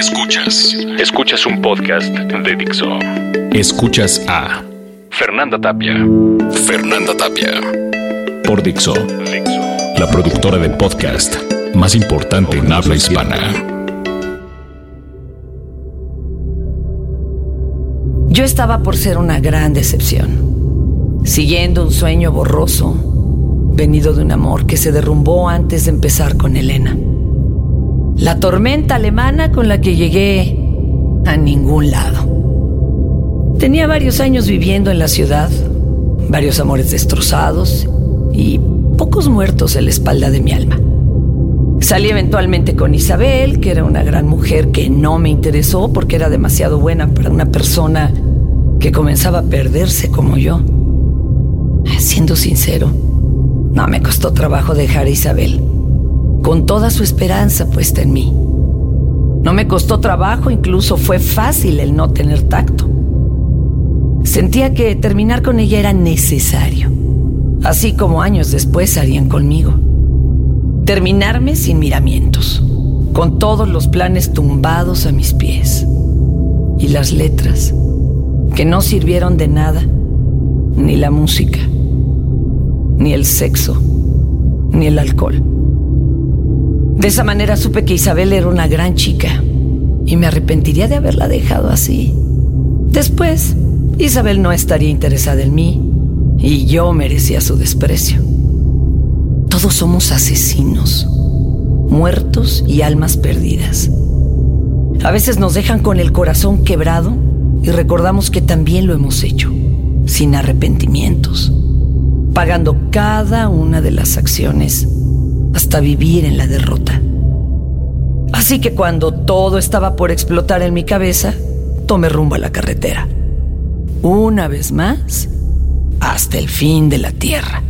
Escuchas. Escuchas un podcast de Dixo. Escuchas a Fernanda Tapia. Fernanda Tapia. Por Dixo. La productora de podcast más importante en habla hispana. Yo estaba por ser una gran decepción, siguiendo un sueño borroso, venido de un amor que se derrumbó antes de empezar con Elena. La tormenta alemana con la que llegué a ningún lado. Tenía varios años viviendo en la ciudad, varios amores destrozados y pocos muertos en la espalda de mi alma. Salí eventualmente con Isabel, que era una gran mujer que no me interesó porque era demasiado buena para una persona que comenzaba a perderse como yo. Siendo sincero, no me costó trabajo dejar a Isabel, con toda su esperanza puesta en mí. No me costó trabajo, incluso fue fácil el no tener tacto. Sentía que terminar con ella era necesario, así como años después harían conmigo. Terminarme sin miramientos, con todos los planes tumbados a mis pies. Y las letras, que no sirvieron de nada, ni la música, ni el sexo, ni el alcohol. De esa manera supe que Isabel era una gran chica y me arrepentiría de haberla dejado así. Después, Isabel no estaría interesada en mí y yo merecía su desprecio. Todos somos asesinos, muertos y almas perdidas. A veces nos dejan con el corazón quebrado y recordamos que también lo hemos hecho, sin arrepentimientos, pagando cada una de las acciones hasta vivir en la derrota. Así que cuando todo estaba por explotar en mi cabeza, tomé rumbo a la carretera. Una vez más, hasta el fin de la tierra.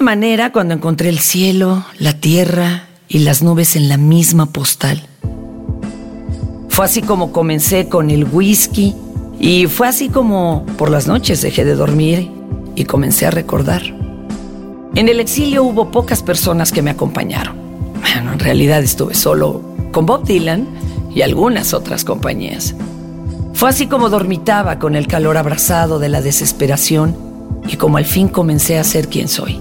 Manera cuando encontré el cielo, la tierra y las nubes en la misma postal. Fue así como comencé con el whisky y fue así como por las noches dejé de dormir y comencé a recordar. En el exilio hubo pocas personas que me acompañaron. Bueno, en realidad estuve solo con Bob Dylan y algunas otras compañías. Fue así como dormitaba con el calor abrazado de la desesperación y como al fin comencé a ser quien soy.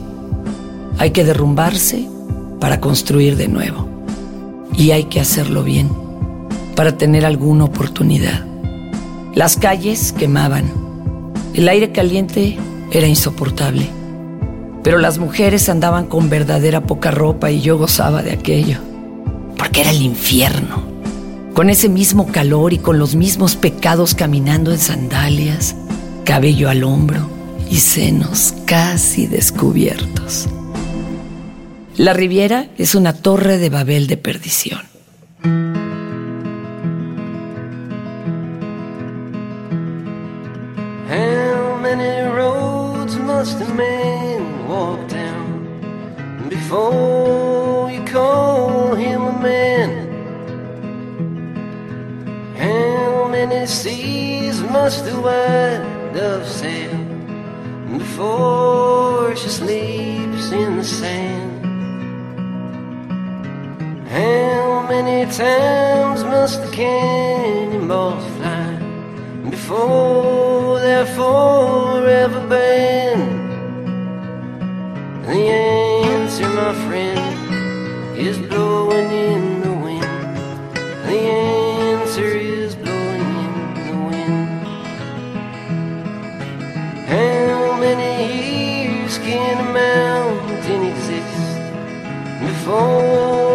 Hay que derrumbarse para construir de nuevo. Y hay que hacerlo bien para tener alguna oportunidad. Las calles quemaban. El aire caliente era insoportable. Pero las mujeres andaban con verdadera poca ropa y yo gozaba de aquello. Porque era el infierno. Con ese mismo calor y con los mismos pecados caminando en sandalias, cabello al hombro y senos casi descubiertos. La Riviera es una torre de Babel de perdición. How many roads must a man walk down before you call him a man? How many seas must the white dove sail before she sleeps in the sand? How many times must the cannonballs fly before they're forever banned? The answer, my friend, is blowing in the wind. The answer is blowing in the wind. How many years can a mountain exist before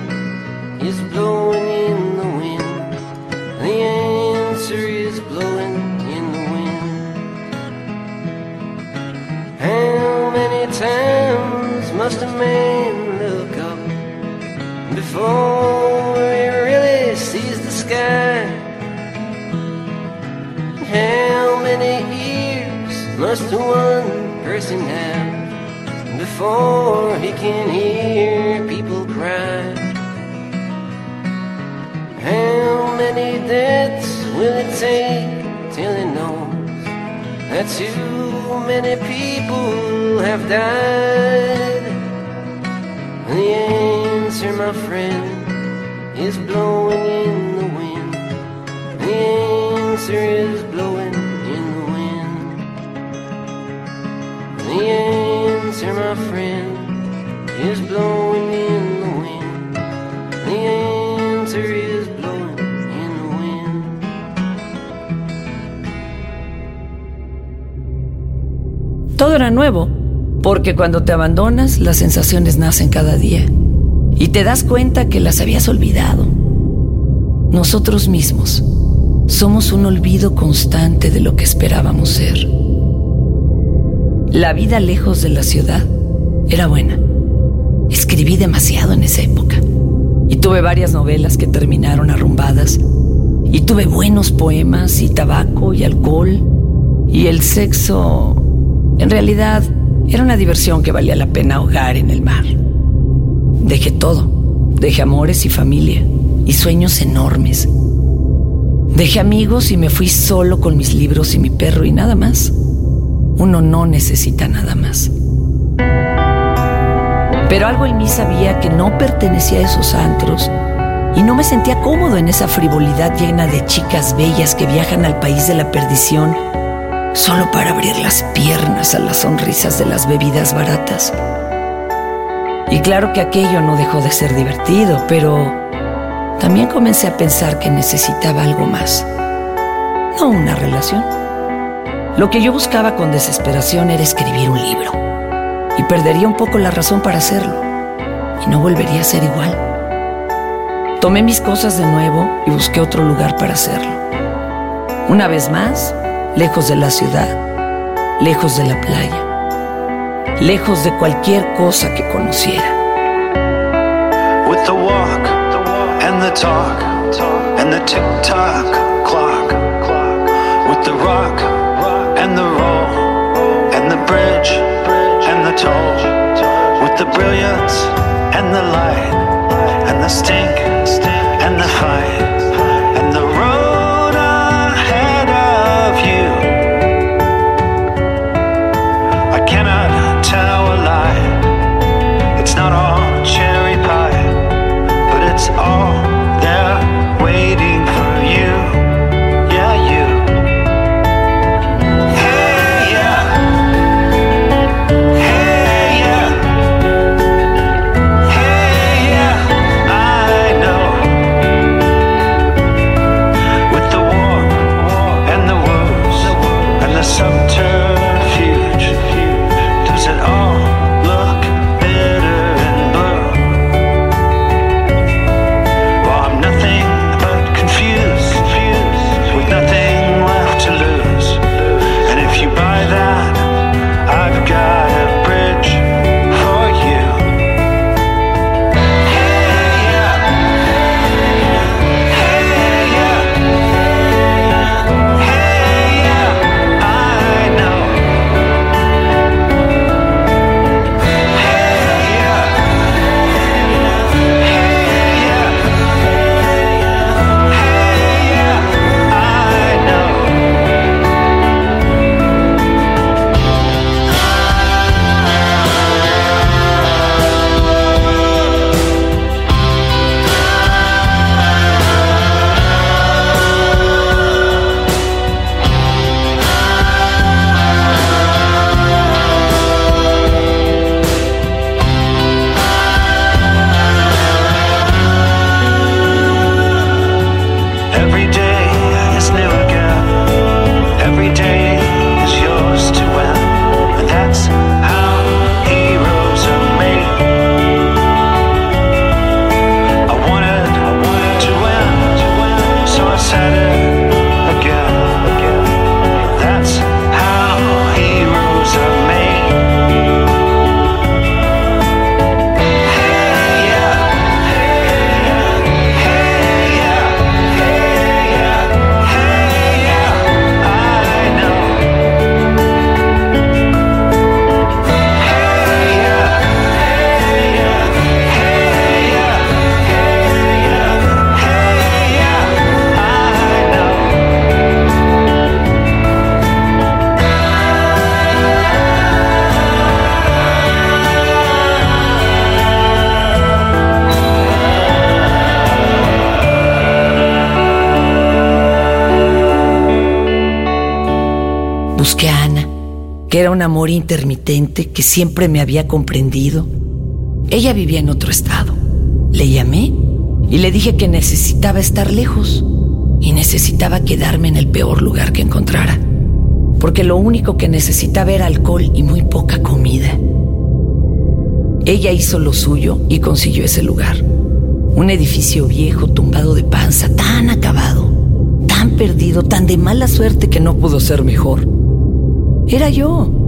is blowing in the wind. The answer is blowing in the wind. How many times must a man look up before he really sees the sky? How many ears must one person have before he can hear people cry? Many deaths will it take till he knows that too many people have died? The answer, my friend, is blowing in the wind. The answer is blowing in the wind. The answer, my friend, is blowing Todo era nuevo, porque cuando te abandonas las sensaciones nacen cada día y te das cuenta que las habías olvidado. Nosotros mismos somos un olvido constante de lo que esperábamos ser. La vida lejos de la ciudad era buena. Escribí demasiado en esa época y tuve varias novelas que terminaron arrumbadas y tuve buenos poemas y tabaco y alcohol y el sexo en realidad era una diversión que valía la pena ahogar en el mar. Dejé todo, dejé amores y familia y sueños enormes. Dejé amigos y me fui solo con mis libros y mi perro y nada más. Uno no necesita nada más. Pero algo en mí sabía que no pertenecía a esos antros y no me sentía cómodo en esa frivolidad llena de chicas bellas que viajan al país de la perdición solo para abrir las piernas a las sonrisas de las bebidas baratas. Y claro que aquello no dejó de ser divertido, pero también comencé a pensar que necesitaba algo más. No una relación. Lo que yo buscaba con desesperación era escribir un libro. y perdería un poco la razón para hacerlo y no volvería a ser igual. Tomé mis cosas de nuevo y busqué otro lugar para hacerlo. Una vez más, lejos de la ciudad, lejos de la playa, lejos de cualquier cosa que conociera. With the walk and the talk and the tick tock clock, with the rock and the roll and the bridge and the toll, with the brilliance and the light and the stink and the fight. Amor intermitente que siempre me había comprendido. Ella vivía en otro estado. Le llamé y le dije que necesitaba estar lejos y necesitaba quedarme en el peor lugar que encontrara, porque lo único que necesitaba era alcohol y muy poca comida. Ella hizo lo suyo y consiguió ese lugar. Un edificio viejo, tumbado de panza, tan acabado, tan perdido, tan de mala suerte que no pudo ser mejor. Era yo,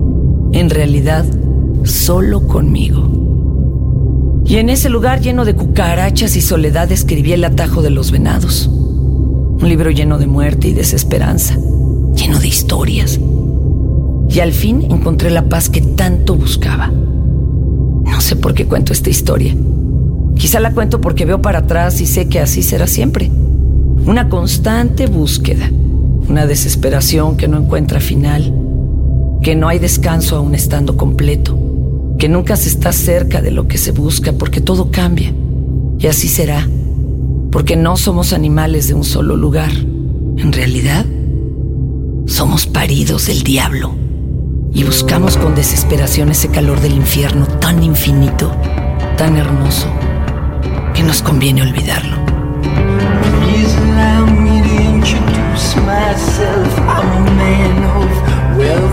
en realidad, solo conmigo. Y en ese lugar lleno de cucarachas y soledad escribí El atajo de los venados. Un libro lleno de muerte y desesperanza, lleno de historias. Y al fin encontré la paz que tanto buscaba. No sé por qué cuento esta historia. Quizá la cuento porque veo para atrás y sé que así será siempre. Una constante búsqueda, una desesperación que no encuentra final que no hay descanso aún estando completo, que nunca se está cerca de lo que se busca porque todo cambia. Y así será, porque no somos animales de un solo lugar. En realidad, somos paridos del diablo y buscamos con desesperación ese calor del infierno tan infinito, tan hermoso, que nos conviene olvidarlo. wealth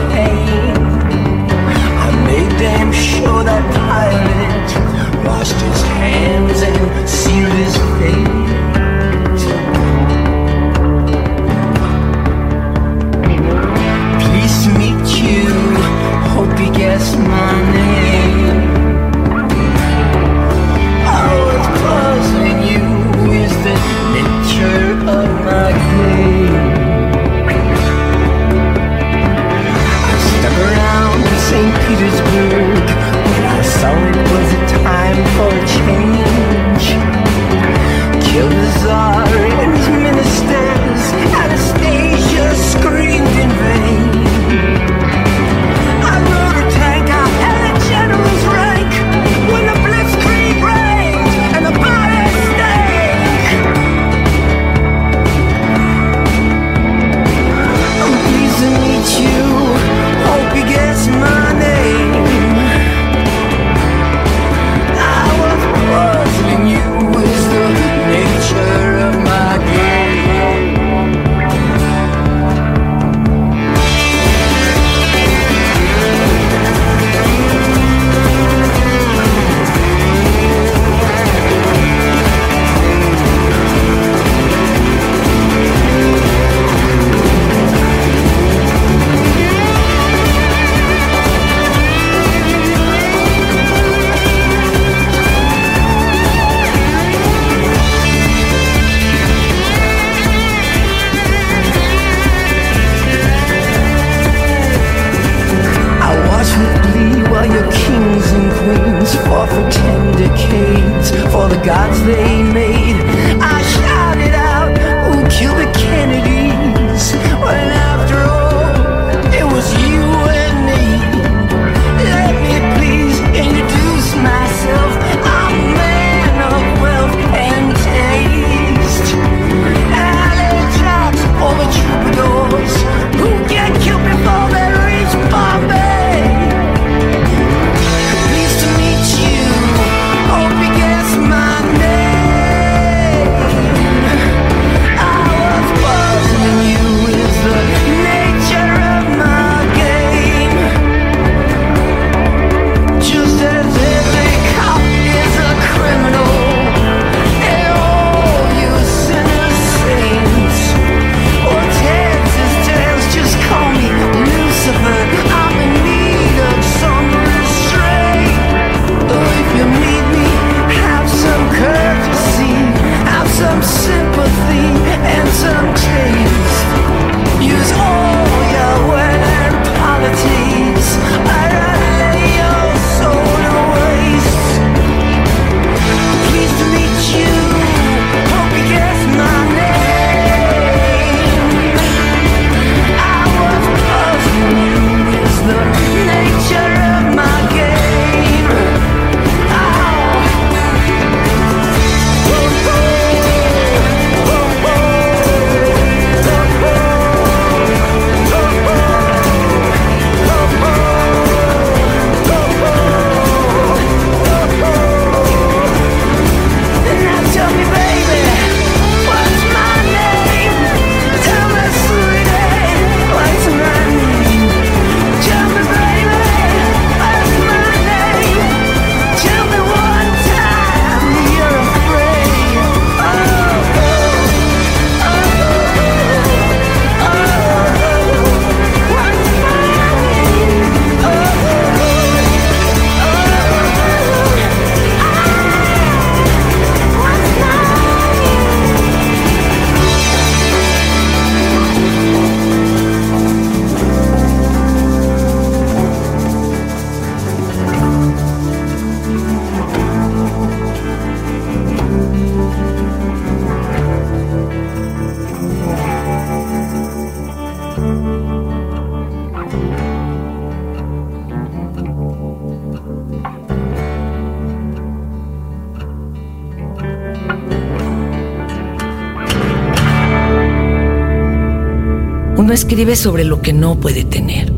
around. escribe sobre lo que no puede tener.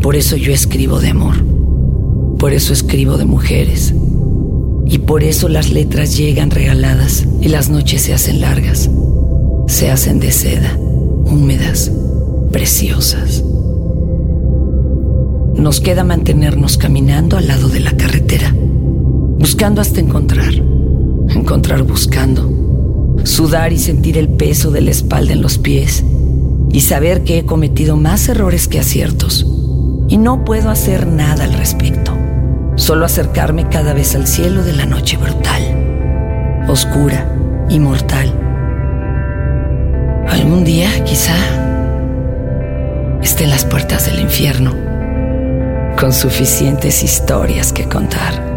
Por eso yo escribo de amor. Por eso escribo de mujeres. Y por eso las letras llegan regaladas y las noches se hacen largas. Se hacen de seda, húmedas, preciosas. Nos queda mantenernos caminando al lado de la carretera, buscando hasta encontrar, encontrar buscando, sudar y sentir el peso de la espalda en los pies y saber que he cometido más errores que aciertos y no puedo hacer nada al respecto, solo acercarme cada vez al cielo de la noche brutal, oscura y mortal. Algún día, quizá, esté en las puertas del infierno, con suficientes historias que contar.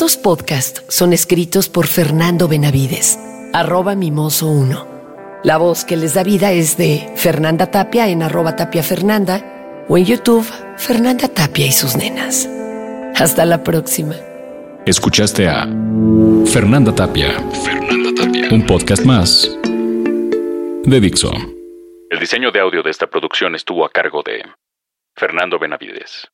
Estos podcasts son escritos por Fernando Benavides, arroba mimoso1. La voz que les da vida es de Fernanda Tapia en arroba Tapia Fernanda o en YouTube Fernanda Tapia y sus nenas. Hasta la próxima. Escuchaste a Fernanda Tapia. Fernanda Tapia. Un podcast más de Dixo. El diseño de audio de esta producción estuvo a cargo de Fernando Benavides.